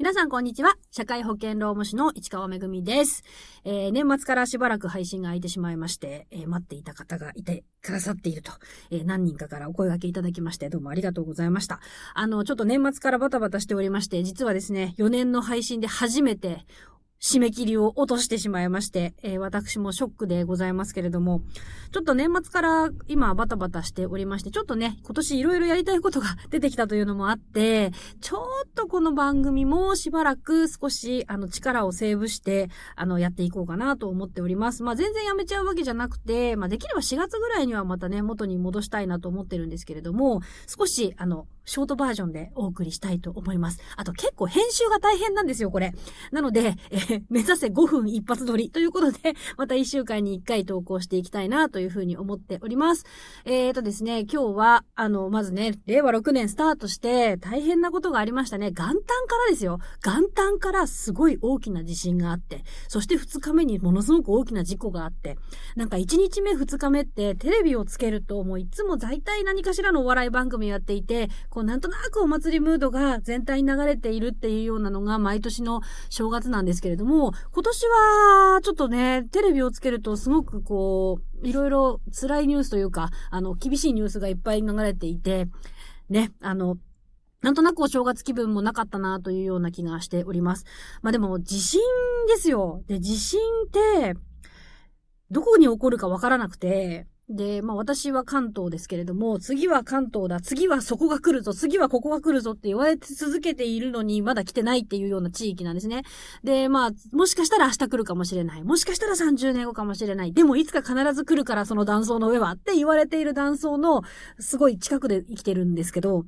皆さんこんにちは。社会保険労務士の市川めぐみです。えー、年末からしばらく配信が空いてしまいまして、えー、待っていた方がいてくださっていると、えー、何人かからお声掛けいただきまして、どうもありがとうございました。あの、ちょっと年末からバタバタしておりまして、実はですね、4年の配信で初めて締め切りを落としてしまいまして、えー、私もショックでございますけれども、ちょっと年末から今バタバタしておりまして、ちょっとね、今年いろいろやりたいことが出てきたというのもあって、ちょっとこの番組もしばらく少し、あの、力をセーブして、あの、やっていこうかなと思っております。まあ、全然やめちゃうわけじゃなくて、まあ、できれば4月ぐらいにはまたね、元に戻したいなと思ってるんですけれども、少し、あの、ショートバージョンでお送りしたいと思います。あと結構編集が大変なんですよ、これ。なので、え、目指せ5分一発撮りということで、また1週間に1回投稿していきたいなというふうに思っております。えーとですね、今日は、あの、まずね、令和6年スタートして大変なことがありましたね。元旦からですよ。元旦からすごい大きな地震があって、そして2日目にものすごく大きな事故があって、なんか1日目2日目ってテレビをつけるともういつも大体何かしらのお笑い番組やっていて、こうなんとなくお祭りムードが全体に流れているっていうようなのが毎年の正月なんですけれども、今年はちょっとね、テレビをつけるとすごくこう、いろいろ辛いニュースというか、あの、厳しいニュースがいっぱい流れていて、ね、あの、なんとなくお正月気分もなかったなというような気がしております。まあでも、地震ですよ。で、地震って、どこに起こるかわからなくて、で、まあ私は関東ですけれども、次は関東だ、次はそこが来るぞ、次はここが来るぞって言われ続けているのに、まだ来てないっていうような地域なんですね。で、まあ、もしかしたら明日来るかもしれない。もしかしたら30年後かもしれない。でもいつか必ず来るからその断層の上はって言われている断層のすごい近くで生きてるんですけど、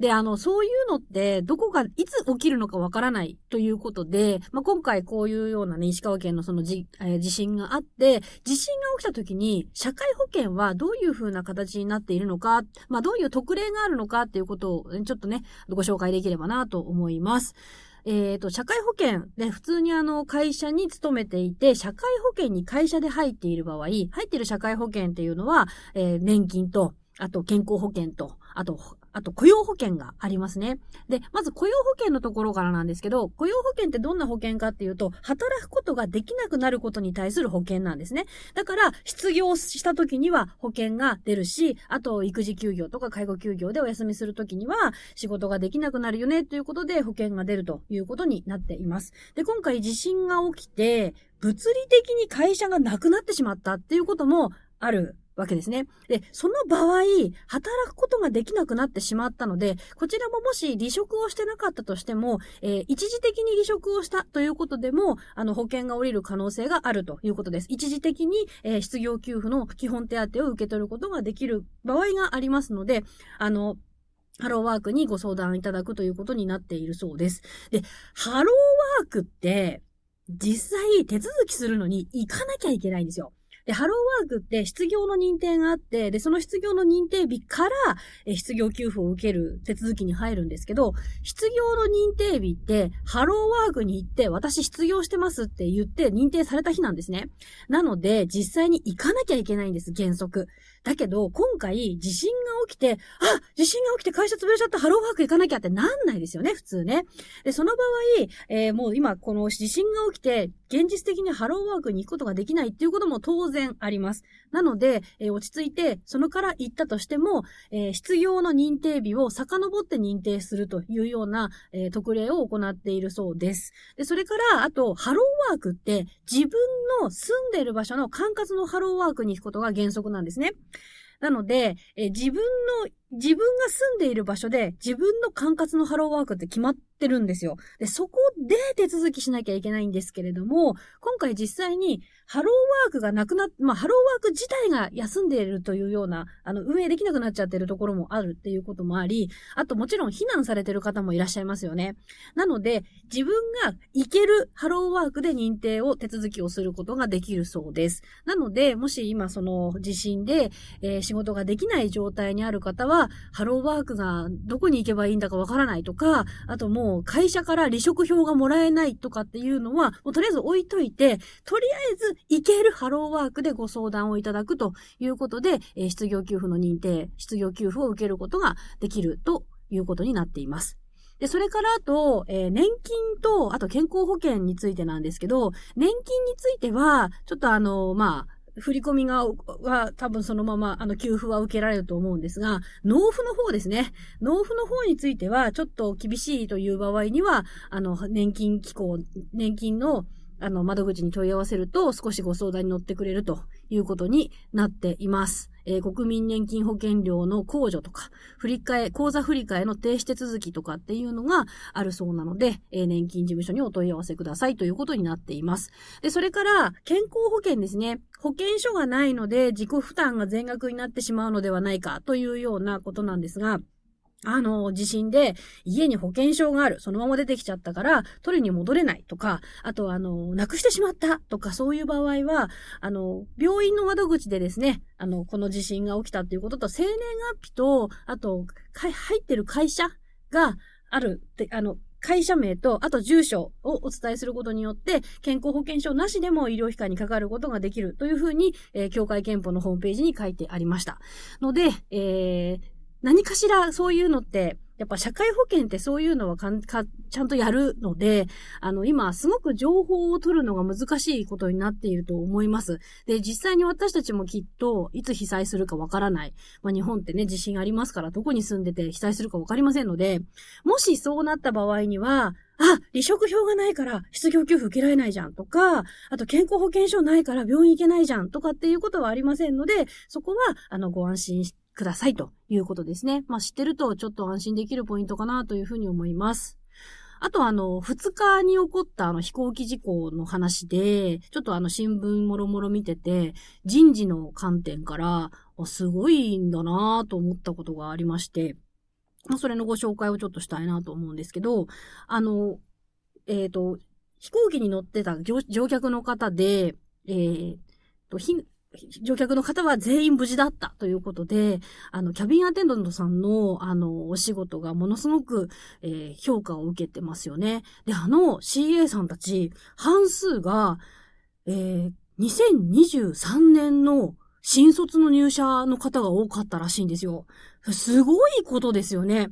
で、あの、そういうのってどこが、いつ起きるのかわからないということで、まあ今回こういうようなね、石川県のそのじ、えー、地震があって、地震が起きた時に社会保険権はどういう風な形になっているのか、まあどういう特例があるのかっていうことをちょっとね、ご紹介できればなと思います。えっ、ー、と、社会保険で普通にあの会社に勤めていて、社会保険に会社で入っている場合、入っている社会保険っていうのは、えー、年金と、あと健康保険と、あとあと雇用保険がありますね。で、まず雇用保険のところからなんですけど、雇用保険ってどんな保険かっていうと、働くことができなくなることに対する保険なんですね。だから、失業した時には保険が出るし、あと育児休業とか介護休業でお休みする時には仕事ができなくなるよねということで保険が出るということになっています。で、今回地震が起きて、物理的に会社がなくなってしまったっていうこともあるわけですね。で、その場合、働くことができなくなってしまったので、こちらももし離職をしてなかったとしても、えー、一時的に離職をしたということでも、あの、保険が下りる可能性があるということです。一時的に、えー、失業給付の基本手当を受け取ることができる場合がありますので、あの、ハローワークにご相談いただくということになっているそうです。で、ハローワークって、実際手続きするのに行かなきゃいけないんですよ。で、ハローワークって失業の認定があって、で、その失業の認定日から、え失業給付を受ける手続きに入るんですけど、失業の認定日って、ハローワークに行って、私失業してますって言って認定された日なんですね。なので、実際に行かなきゃいけないんです、原則。だけど、今回、地震が起きて、あ地震が起きて会社潰れちゃったハローワーク行かなきゃってなんないですよね、普通ね。で、その場合、えー、もう今、この地震が起きて、現実的にハローワークに行くことができないっていうことも当然あります。なので、えー、落ち着いて、そのから行ったとしても、えー、失業の認定日を遡って認定するというような、えー、特例を行っているそうです。で、それから、あと、ハローワークって自分の住んでいる場所の管轄のハローワークに行くことが原則なんですね。なので、え自分の、自分が住んでいる場所で自分の管轄のハローワークって決まってるんですよ。で、そこで手続きしなきゃいけないんですけれども、今回実際にハローワークがなくなっ、まあ、ハローワーク自体が休んでいるというような、あの、運営できなくなっちゃってるところもあるっていうこともあり、あともちろん避難されてる方もいらっしゃいますよね。なので、自分が行けるハローワークで認定を手続きをすることができるそうです。なので、もし今その地震で、えー、仕事ができない状態にある方はは、ハローワークがどこに行けばいいんだかわからないとか、あともう会社から離職票がもらえないとかっていうのは、もうとりあえず置いといて、とりあえず行けるハローワークでご相談をいただくということで、えー、失業給付の認定、失業給付を受けることができるということになっています。で、それからあと、えー、年金と、あと健康保険についてなんですけど、年金については、ちょっとあの、まあ、振り込みが、は、多分そのまま、あの、給付は受けられると思うんですが、納付の方ですね。納付の方については、ちょっと厳しいという場合には、あの、年金機構、年金の、あの、窓口に問い合わせると少しご相談に乗ってくれるということになっています。えー、国民年金保険料の控除とか、振り替え、口座振り替えの停止手続きとかっていうのがあるそうなので、えー、年金事務所にお問い合わせくださいということになっています。で、それから、健康保険ですね。保険証がないので自己負担が全額になってしまうのではないかというようなことなんですが、あの、地震で家に保険証がある。そのまま出てきちゃったから、取りに戻れないとか、あとあの、なくしてしまったとか、そういう場合は、あの、病院の窓口でですね、あの、この地震が起きたっていうことと、生年月日と、あと、入ってる会社があるって、あの、会社名と、あと住所をお伝えすることによって、健康保険証なしでも医療機関にかかることができるというふうに、えー、協会憲法のホームページに書いてありました。ので、えー、何かしらそういうのって、やっぱ社会保険ってそういうのはかんかちゃんとやるので、あの、今すごく情報を取るのが難しいことになっていると思います。で、実際に私たちもきっといつ被災するかわからない。まあ、日本ってね、地震ありますからどこに住んでて被災するかわかりませんので、もしそうなった場合には、あ、離職票がないから失業給付受けられないじゃんとか、あと健康保険証ないから病院行けないじゃんとかっていうことはありませんので、そこは、あの、ご安心してくださいということですね。まあ、知ってるとちょっと安心できるポイントかなというふうに思います。あとあの、二日に起こったあの飛行機事故の話で、ちょっとあの新聞もろもろ見てて、人事の観点から、すごいんだなと思ったことがありまして、まあ、それのご紹介をちょっとしたいなと思うんですけど、あの、えっ、ー、と、飛行機に乗ってた乗客の方で、えー、と、乗客の方は全員無事だったということで、あの、キャビンアテンダントさんの、あの、お仕事がものすごく、えー、評価を受けてますよね。で、あの CA さんたち、半数が、えー、2023年の新卒の入社の方が多かったらしいんですよ。すごいことですよね。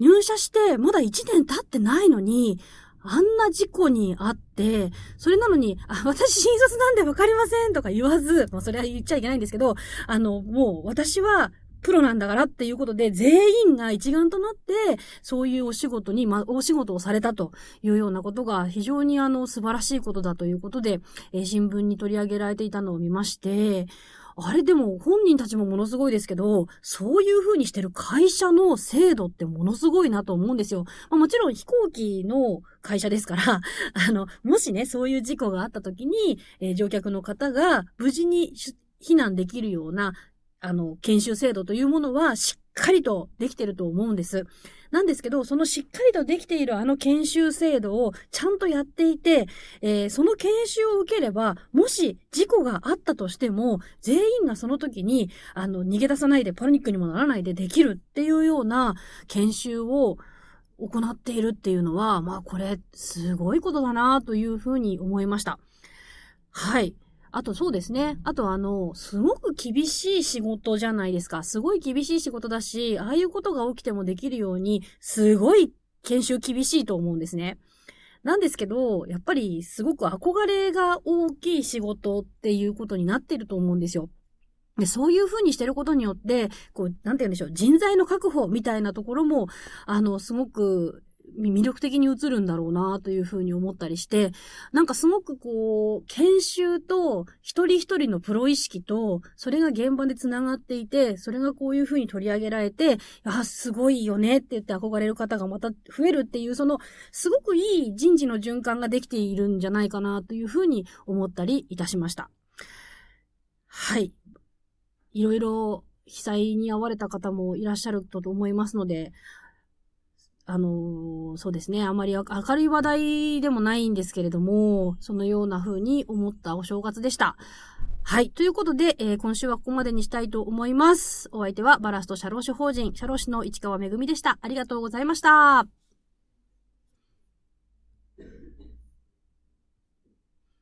入社してまだ1年経ってないのに、あんな事故にあって、それなのに、あ、私新卒なんでわかりませんとか言わず、まあそれは言っちゃいけないんですけど、あの、もう私はプロなんだからっていうことで、全員が一丸となって、そういうお仕事に、ま、お仕事をされたというようなことが、非常にあの、素晴らしいことだということで、えー、新聞に取り上げられていたのを見まして、あれでも本人たちもものすごいですけど、そういう風にしてる会社の制度ってものすごいなと思うんですよ。まあ、もちろん飛行機の会社ですから、あの、もしね、そういう事故があった時に、えー、乗客の方が無事に避難できるような、あの、研修制度というものはしっかりとできてると思うんです。なんですけど、そのしっかりとできているあの研修制度をちゃんとやっていて、えー、その研修を受ければ、もし事故があったとしても、全員がその時に、あの、逃げ出さないで、パニックにもならないでできるっていうような研修を行っているっていうのは、まあこれ、すごいことだなというふうに思いました。はい。あとそうですね。あとあの、すごく厳しい仕事じゃないですか。すごい厳しい仕事だし、ああいうことが起きてもできるように、すごい研修厳しいと思うんですね。なんですけど、やっぱりすごく憧れが大きい仕事っていうことになってると思うんですよ。で、そういう風にしてることによって、こう、なんて言うんでしょう、人材の確保みたいなところも、あの、すごく魅力的に映るんだろうなというふうに思ったりして、なんかすごくこう、研修と一人一人のプロ意識と、それが現場で繋がっていて、それがこういうふうに取り上げられて、あ、すごいよねって言って憧れる方がまた増えるっていう、その、すごくいい人事の循環ができているんじゃないかなというふうに思ったりいたしました。はい。いろいろ被災に遭われた方もいらっしゃると思いますので、あの、そうですね、あまり明るい話題でもないんですけれども、そのような風に思ったお正月でした。はい。ということで、えー、今週はここまでにしたいと思います。お相手はバラスト社労士法人、社労士の市川めぐみでした。ありがとうございました。